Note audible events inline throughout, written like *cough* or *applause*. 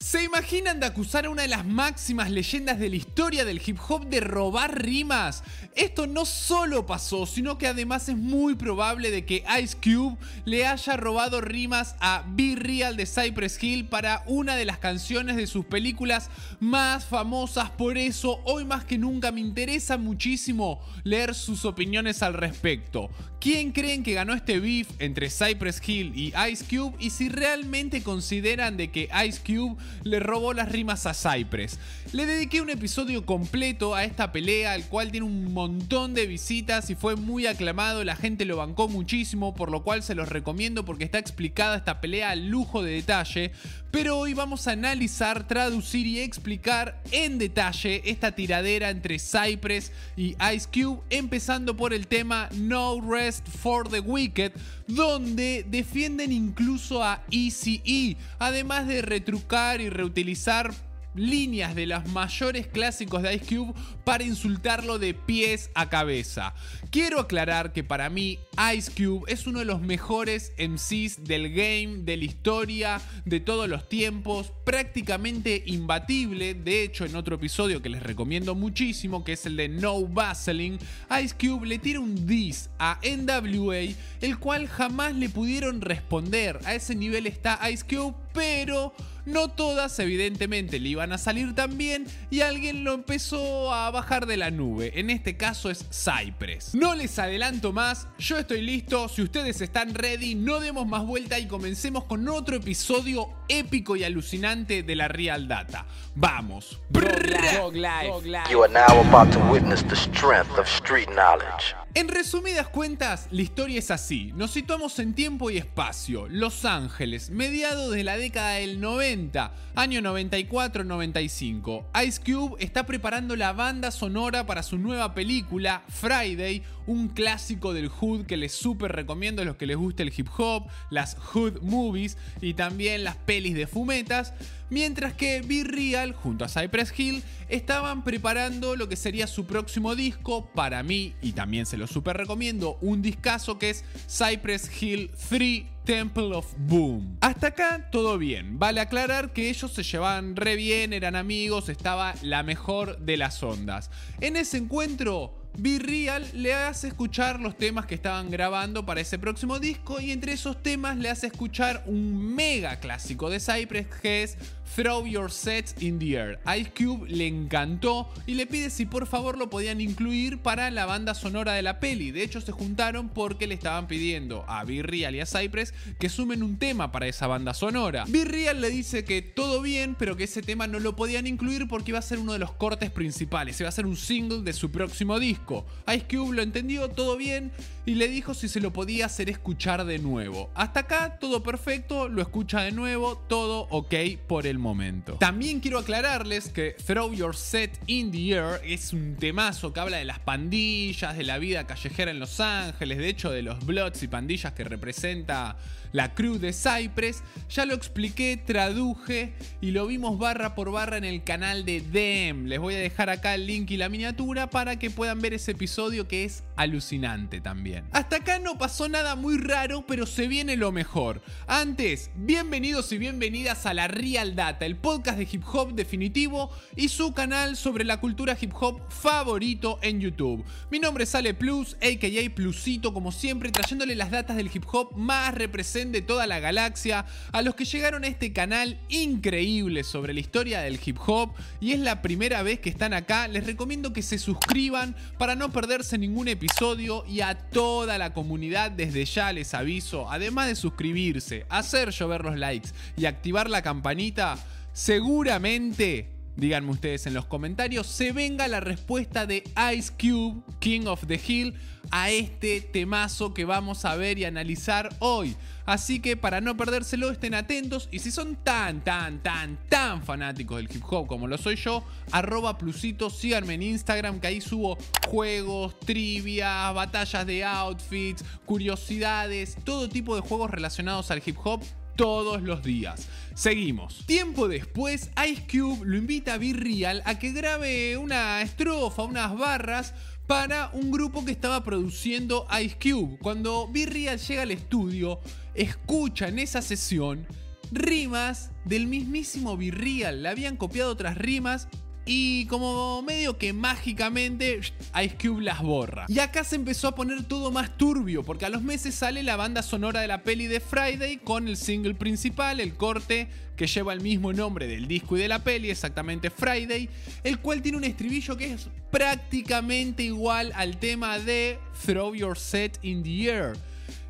¿Se imaginan de acusar a una de las máximas leyendas de la historia del hip hop de robar rimas? Esto no solo pasó, sino que además es muy probable de que Ice Cube le haya robado rimas a Be Real de Cypress Hill para una de las canciones de sus películas más famosas. Por eso, hoy más que nunca me interesa muchísimo leer sus opiniones al respecto. ¿Quién creen que ganó este beef entre Cypress Hill y Ice Cube? Y si realmente consideran de que Ice Cube le robó las rimas a Cypress. Le dediqué un episodio completo a esta pelea, el cual tiene un montón de visitas y fue muy aclamado, la gente lo bancó muchísimo, por lo cual se los recomiendo porque está explicada esta pelea al lujo de detalle. Pero hoy vamos a analizar, traducir y explicar en detalle esta tiradera entre Cypress y Ice Cube, empezando por el tema No Rest for the Wicked, donde defienden incluso a ECE, además de retrucar y reutilizar líneas de los mayores clásicos de Ice Cube para insultarlo de pies a cabeza. Quiero aclarar que para mí Ice Cube es uno de los mejores MCs del game, de la historia, de todos los tiempos, prácticamente imbatible. De hecho, en otro episodio que les recomiendo muchísimo, que es el de No Vaseline, Ice Cube le tira un diss a NWA, el cual jamás le pudieron responder. A ese nivel está Ice Cube, pero no todas evidentemente le iban a salir tan bien y alguien lo empezó a bajar de la nube. En este caso es Cypress. No les adelanto más, yo estoy listo, si ustedes están ready, no demos más vuelta y comencemos con otro episodio épico y alucinante de la Real Data. Vamos. You are now about to witness the strength of street knowledge. En resumidas cuentas, la historia es así. Nos situamos en tiempo y espacio. Los Ángeles, mediados de la década del 90, año 94-95. Ice Cube está preparando la banda sonora para su nueva película, Friday, un clásico del Hood que les súper recomiendo a los que les guste el hip hop, las Hood movies y también las pelis de fumetas. Mientras que Be Real, junto a Cypress Hill, estaban preparando lo que sería su próximo disco. Para mí, y también se lo súper recomiendo, un discazo que es Cypress Hill 3 Temple of Boom. Hasta acá todo bien. Vale aclarar que ellos se llevaban re bien, eran amigos, estaba la mejor de las ondas. En ese encuentro Be Real le hace escuchar los temas que estaban grabando para ese próximo disco y entre esos temas le hace escuchar un mega clásico de Cypress que es Throw Your Sets in the Air. Ice Cube le encantó y le pide si por favor lo podían incluir para la banda sonora de la peli. De hecho se juntaron porque le estaban pidiendo a Be Real y a Cypress que sumen un tema para esa banda sonora. Real le dice que todo bien, pero que ese tema no lo podían incluir porque iba a ser uno de los cortes principales, iba a ser un single de su próximo disco. Ice Cube lo entendió todo bien y le dijo si se lo podía hacer escuchar de nuevo. Hasta acá todo perfecto, lo escucha de nuevo, todo ok por el momento. También quiero aclararles que Throw Your Set in the Air es un temazo que habla de las pandillas, de la vida callejera en Los Ángeles, de hecho de los Bloods y pandillas que representa la crew de Cypress. Ya lo expliqué, traduje y lo vimos barra por barra en el canal de Dem. Les voy a dejar acá el link y la miniatura para que puedan ver ese episodio que es alucinante también. Hasta acá no pasó nada muy raro, pero se viene lo mejor. Antes, bienvenidos y bienvenidas a la Real Data, el podcast de hip hop definitivo y su canal sobre la cultura hip hop favorito en YouTube. Mi nombre es Ale Plus, aka Plusito, como siempre, trayéndole las datas del hip hop más representativas de toda la galaxia, a los que llegaron a este canal increíble sobre la historia del hip hop y es la primera vez que están acá, les recomiendo que se suscriban para no perderse ningún episodio y a toda la comunidad desde ya les aviso, además de suscribirse, hacer llover los likes y activar la campanita, seguramente díganme ustedes en los comentarios, se venga la respuesta de Ice Cube, King of the Hill, a este temazo que vamos a ver y analizar hoy. Así que para no perdérselo, estén atentos. Y si son tan, tan, tan, tan fanáticos del hip hop como lo soy yo, arroba plusito, síganme en Instagram, que ahí subo juegos, trivia, batallas de outfits, curiosidades, todo tipo de juegos relacionados al hip hop todos los días. Seguimos. Tiempo después, Ice Cube lo invita a Be Real a que grabe una estrofa, unas barras para un grupo que estaba produciendo Ice Cube. Cuando Be Real llega al estudio, escucha en esa sesión rimas del mismísimo Virreal. Le habían copiado otras rimas y como medio que mágicamente Ice Cube las borra. Y acá se empezó a poner todo más turbio, porque a los meses sale la banda sonora de la peli de Friday con el single principal, el corte que lleva el mismo nombre del disco y de la peli, exactamente Friday, el cual tiene un estribillo que es prácticamente igual al tema de Throw Your Set in the Air.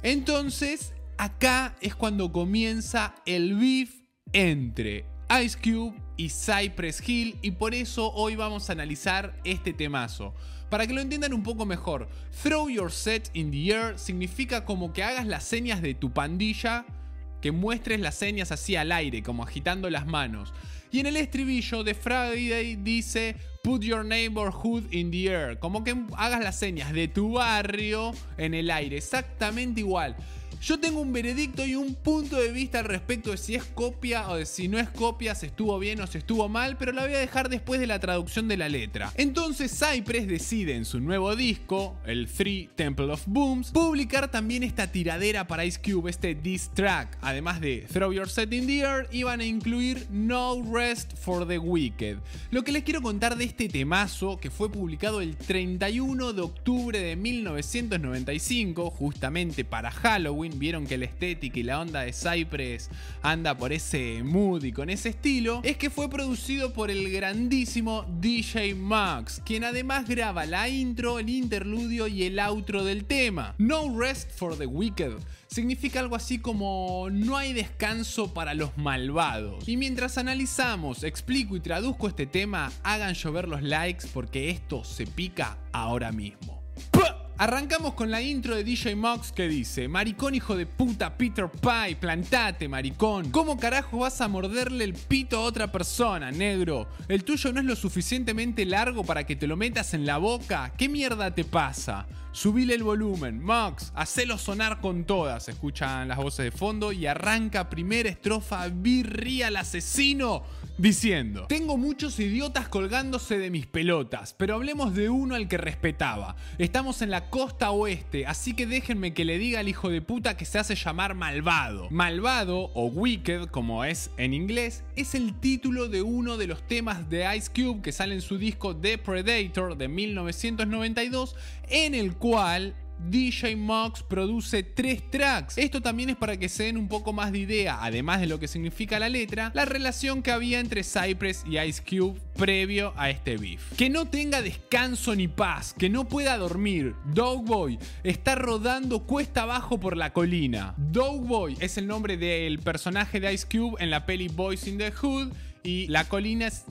Entonces, acá es cuando comienza el beef entre Ice Cube y Cypress Hill y por eso hoy vamos a analizar este temazo. Para que lo entiendan un poco mejor, throw your set in the air significa como que hagas las señas de tu pandilla, que muestres las señas así al aire, como agitando las manos. Y en el estribillo de Friday dice Put your neighborhood in the air, como que hagas las señas de tu barrio en el aire, exactamente igual. Yo tengo un veredicto y un punto de vista al respecto de si es copia o de si no es copia, si estuvo bien o si estuvo mal, pero la voy a dejar después de la traducción de la letra. Entonces Cypress decide en su nuevo disco, el Three Temple of Booms, publicar también esta tiradera para Ice Cube, este diss track. Además de Throw Your Set in the Air, iban a incluir No Rest for the Wicked. Lo que les quiero contar de este temazo, que fue publicado el 31 de octubre de 1995, justamente para Halloween, vieron que la estética y la onda de Cypress anda por ese mood y con ese estilo, es que fue producido por el grandísimo DJ Max, quien además graba la intro, el interludio y el outro del tema. No Rest for the Wicked significa algo así como no hay descanso para los malvados. Y mientras analizamos, explico y traduzco este tema, hagan llover los likes porque esto se pica ahora mismo. Arrancamos con la intro de DJ Mox que dice: Maricón, hijo de puta, Peter Pie, plantate, maricón. ¿Cómo carajo vas a morderle el pito a otra persona, negro? ¿El tuyo no es lo suficientemente largo para que te lo metas en la boca? ¿Qué mierda te pasa? Subile el volumen, Mox, hacelo sonar con todas. Escuchan las voces de fondo y arranca primera estrofa Birria al asesino diciendo: Tengo muchos idiotas colgándose de mis pelotas, pero hablemos de uno al que respetaba. Estamos en la costa oeste, así que déjenme que le diga al hijo de puta que se hace llamar Malvado. Malvado, o Wicked, como es en inglés, es el título de uno de los temas de Ice Cube que sale en su disco The Predator de 1992, en el cual DJ Mox produce tres tracks. Esto también es para que se den un poco más de idea, además de lo que significa la letra, la relación que había entre Cypress y Ice Cube previo a este beef. Que no tenga descanso ni paz, que no pueda dormir. Dogboy está rodando cuesta abajo por la colina. Dogboy es el nombre del personaje de Ice Cube en la peli Boys in the Hood y la colina es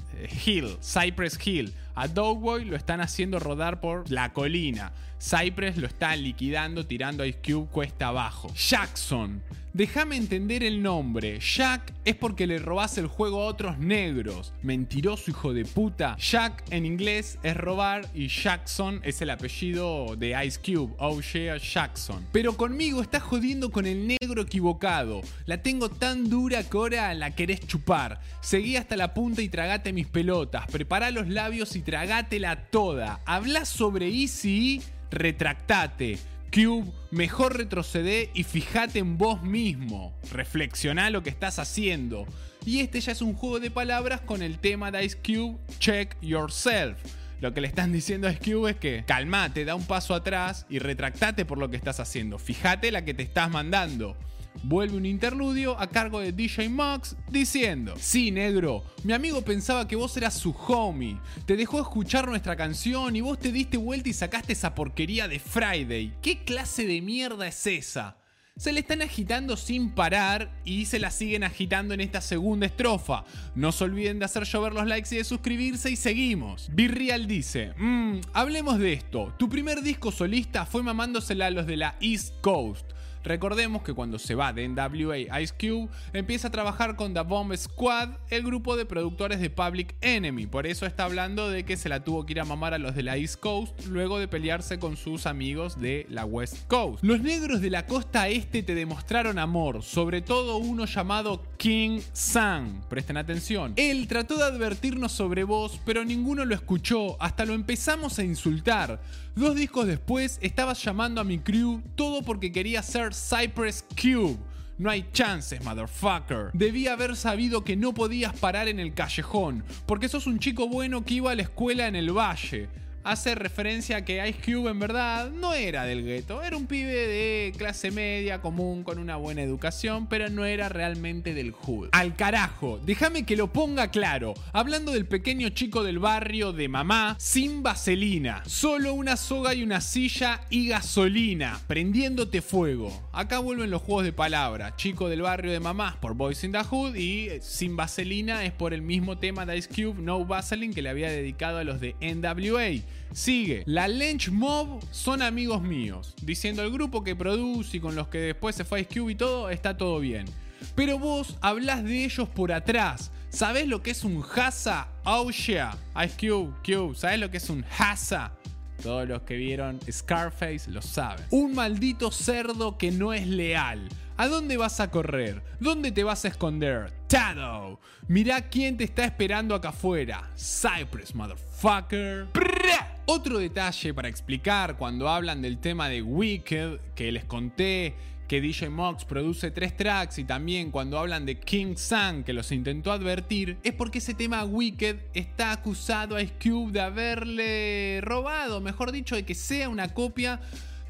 Hill, Cypress Hill. A Dogboy lo están haciendo rodar por la colina. Cypress lo está liquidando tirando Ice Cube cuesta abajo. Jackson. Déjame entender el nombre. Jack es porque le robás el juego a otros negros. Mentiroso hijo de puta. Jack en inglés es robar y Jackson es el apellido de Ice Cube. O'Shea Jackson. Pero conmigo estás jodiendo con el negro equivocado. La tengo tan dura que ahora la querés chupar. Seguí hasta la punta y tragate mis pelotas. Prepara los labios y tragátela toda. Hablas sobre Easy retractate. Cube, mejor retrocede y fíjate en vos mismo. Reflexioná lo que estás haciendo. Y este ya es un juego de palabras con el tema de Ice Cube, Check Yourself. Lo que le están *laughs* diciendo a Ice Cube es que calmate, da un paso atrás y retractate por lo que estás haciendo. Fíjate la que te estás mandando vuelve un interludio a cargo de DJ Max diciendo: Sí, negro, mi amigo pensaba que vos eras su homie, te dejó escuchar nuestra canción y vos te diste vuelta y sacaste esa porquería de Friday. ¿Qué clase de mierda es esa? se le están agitando sin parar y se la siguen agitando en esta segunda estrofa. No se olviden de hacer llover los likes y de suscribirse y seguimos. Virreal dice, mmm, hablemos de esto. Tu primer disco solista fue mamándosela a los de la East Coast. Recordemos que cuando se va de NWA Ice Cube, empieza a trabajar con The Bomb Squad, el grupo de productores de Public Enemy. Por eso está hablando de que se la tuvo que ir a mamar a los de la East Coast luego de pelearse con sus amigos de la West Coast. Los negros de la costa este te demostraron amor, sobre todo uno llamado King Sang. Presten atención. Él trató de advertirnos sobre vos, pero ninguno lo escuchó, hasta lo empezamos a insultar. Dos discos después estabas llamando a mi crew todo porque quería ser Cypress Cube. No hay chances, motherfucker. Debí haber sabido que no podías parar en el callejón, porque sos un chico bueno que iba a la escuela en el valle hace referencia a que Ice Cube en verdad no era del gueto, era un pibe de clase media común con una buena educación, pero no era realmente del hood. Al carajo, déjame que lo ponga claro, hablando del pequeño chico del barrio de mamá, sin vaselina, solo una soga y una silla y gasolina, prendiéndote fuego. Acá vuelven los juegos de palabras, chico del barrio de mamá por Boys in the Hood y eh, sin vaselina es por el mismo tema de Ice Cube, No Vaseline, que le había dedicado a los de NWA. Sigue, la Lynch Mob son amigos míos, diciendo el grupo que produce y con los que después se fue Ice Cube y todo, está todo bien. Pero vos hablas de ellos por atrás. ¿Sabés lo que es un Hasa? Oh yeah. Ice Cube, Cube. ¿Sabés lo que es un Hasa? Todos los que vieron Scarface lo saben. Un maldito cerdo que no es leal. ¿A dónde vas a correr? ¿Dónde te vas a esconder? Tado. Mirá quién te está esperando acá afuera. Cypress, motherfucker. Otro detalle para explicar cuando hablan del tema de Wicked, que les conté que DJ Mox produce tres tracks y también cuando hablan de King Sun que los intentó advertir, es porque ese tema Wicked está acusado a Ice de haberle robado, mejor dicho, de que sea una copia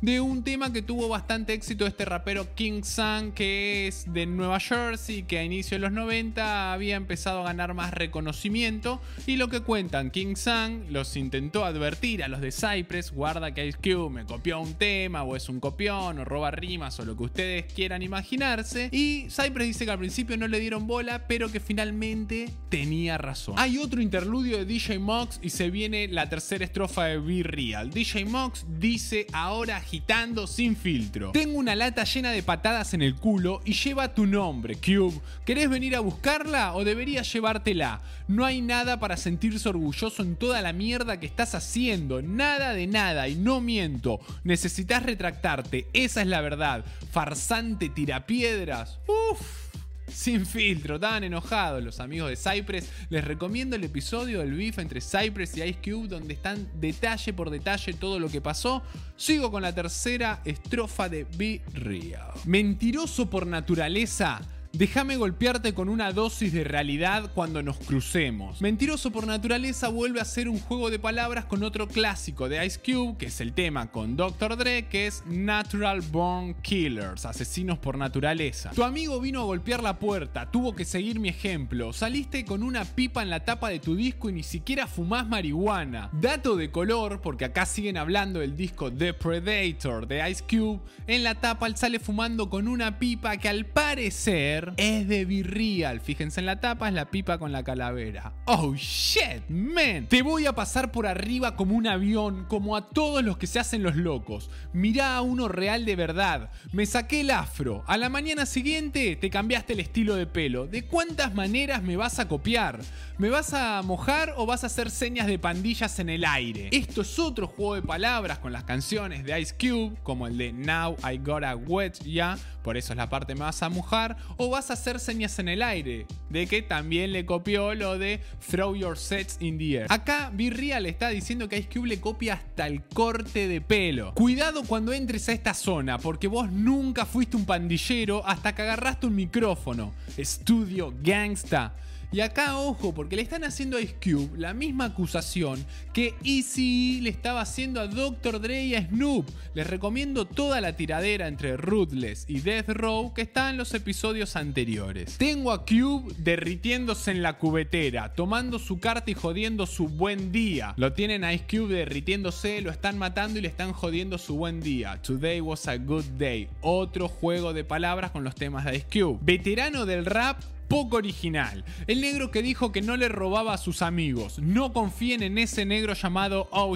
de un tema que tuvo bastante éxito este rapero King Sun, que es de Nueva Jersey, que a inicio de los 90 había empezado a ganar más reconocimiento. Y lo que cuentan, King Sun los intentó advertir a los de Cypress, guarda que Ice Cube me copió un tema, o es un copión, o roba rimas, o lo que ustedes quieran imaginarse. Y Cypress dice que al principio no le dieron bola, pero que finalmente tenía razón. Hay otro interludio de DJ Mox y se viene la tercera estrofa de Be Real. DJ Mox dice ahora agitando sin filtro. Tengo una lata llena de patadas en el culo y lleva tu nombre, Cube. ¿Querés venir a buscarla o deberías llevártela? No hay nada para sentirse orgulloso en toda la mierda que estás haciendo. Nada de nada y no miento. Necesitas retractarte. Esa es la verdad. Farsante tirapiedras. Uff sin filtro, estaban enojados los amigos de Cypress. Les recomiendo el episodio del beef entre Cypress y Ice Cube donde están detalle por detalle todo lo que pasó. Sigo con la tercera estrofa de Be Real. Mentiroso por naturaleza Déjame golpearte con una dosis de realidad cuando nos crucemos. Mentiroso por naturaleza vuelve a ser un juego de palabras con otro clásico de Ice Cube, que es el tema con Dr. Dre, que es Natural Born Killers, asesinos por naturaleza. Tu amigo vino a golpear la puerta, tuvo que seguir mi ejemplo. Saliste con una pipa en la tapa de tu disco y ni siquiera fumás marihuana. Dato de color, porque acá siguen hablando del disco The Predator de Ice Cube, en la tapa él sale fumando con una pipa que al parecer es de Virreal. Fíjense en la tapa, es la pipa con la calavera. Oh shit, man. Te voy a pasar por arriba como un avión, como a todos los que se hacen los locos. Mirá a uno real de verdad. Me saqué el afro. A la mañana siguiente te cambiaste el estilo de pelo. ¿De cuántas maneras me vas a copiar? ¿Me vas a mojar o vas a hacer señas de pandillas en el aire? Esto es otro juego de palabras con las canciones de Ice Cube, como el de Now I Gotta Wet Ya, por eso es la parte vas a mojar, o vas a hacer señas en el aire, de que también le copió lo de Throw Your Sets in the Air. Acá Virreal está diciendo que Ice Cube le copia hasta el corte de pelo. Cuidado cuando entres a esta zona, porque vos nunca fuiste un pandillero hasta que agarraste un micrófono. Estudio Gangsta. Y acá, ojo, porque le están haciendo a Ice Cube la misma acusación que Easy le estaba haciendo a Dr. Dre y a Snoop. Les recomiendo toda la tiradera entre Ruthless y Death Row que está en los episodios anteriores. Tengo a Cube derritiéndose en la cubetera, tomando su carta y jodiendo su buen día. Lo tienen a Ice Cube derritiéndose, lo están matando y le están jodiendo su buen día. Today was a good day. Otro juego de palabras con los temas de Ice Cube. Veterano del rap poco original. El negro que dijo que no le robaba a sus amigos. No confíen en ese negro llamado Oh.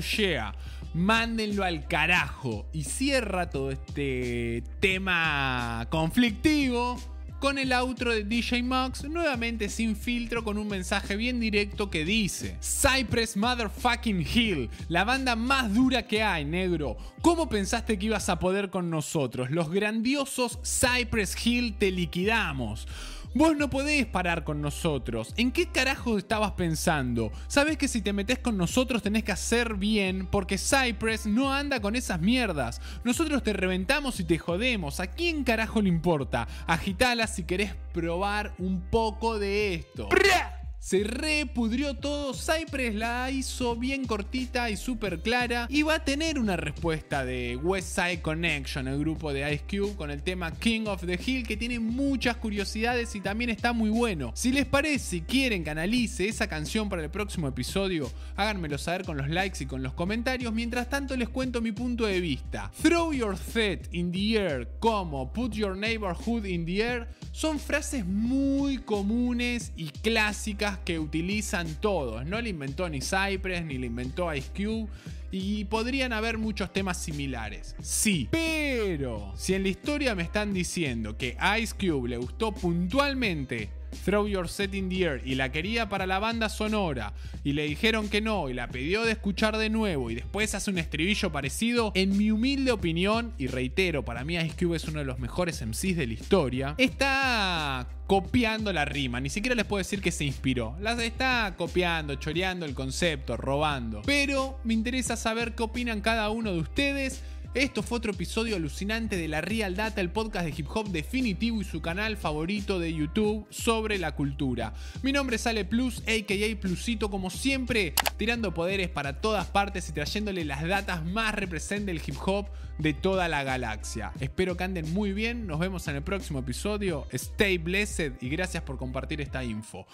Mándenlo al carajo. Y cierra todo este tema conflictivo con el outro de DJ Mox, nuevamente sin filtro, con un mensaje bien directo que dice: Cypress Motherfucking Hill, la banda más dura que hay, negro. ¿Cómo pensaste que ibas a poder con nosotros? Los grandiosos Cypress Hill te liquidamos. Vos no podés parar con nosotros. ¿En qué carajo estabas pensando? Sabes que si te metes con nosotros tenés que hacer bien porque Cypress no anda con esas mierdas. Nosotros te reventamos y te jodemos. ¿A quién carajo le importa? Agitala si querés probar un poco de esto. Se repudrió todo, Cypress la hizo bien cortita y súper clara y va a tener una respuesta de West Side Connection, el grupo de Ice Cube, con el tema King of the Hill que tiene muchas curiosidades y también está muy bueno. Si les parece y quieren que analice esa canción para el próximo episodio, háganmelo saber con los likes y con los comentarios. Mientras tanto les cuento mi punto de vista. Throw your feet in the air como Put your neighborhood in the air son frases muy comunes y clásicas que utilizan todos. No le inventó ni Cypress, ni le inventó Ice Cube. Y podrían haber muchos temas similares. Sí, pero si en la historia me están diciendo que Ice Cube le gustó puntualmente Throw Your Set in the Air y la quería para la banda sonora. Y le dijeron que no y la pidió de escuchar de nuevo y después hace un estribillo parecido, en mi humilde opinión, y reitero, para mí Ice Cube es uno de los mejores MCs de la historia, está copiando la rima, ni siquiera les puedo decir que se inspiró, las está copiando, choreando el concepto, robando, pero me interesa saber qué opinan cada uno de ustedes esto fue otro episodio alucinante de la Real Data, el podcast de hip hop definitivo y su canal favorito de YouTube sobre la cultura. Mi nombre es Ale Plus, aka Plusito, como siempre, tirando poderes para todas partes y trayéndole las datas más representativas del hip hop de toda la galaxia. Espero que anden muy bien, nos vemos en el próximo episodio. Stay blessed y gracias por compartir esta info.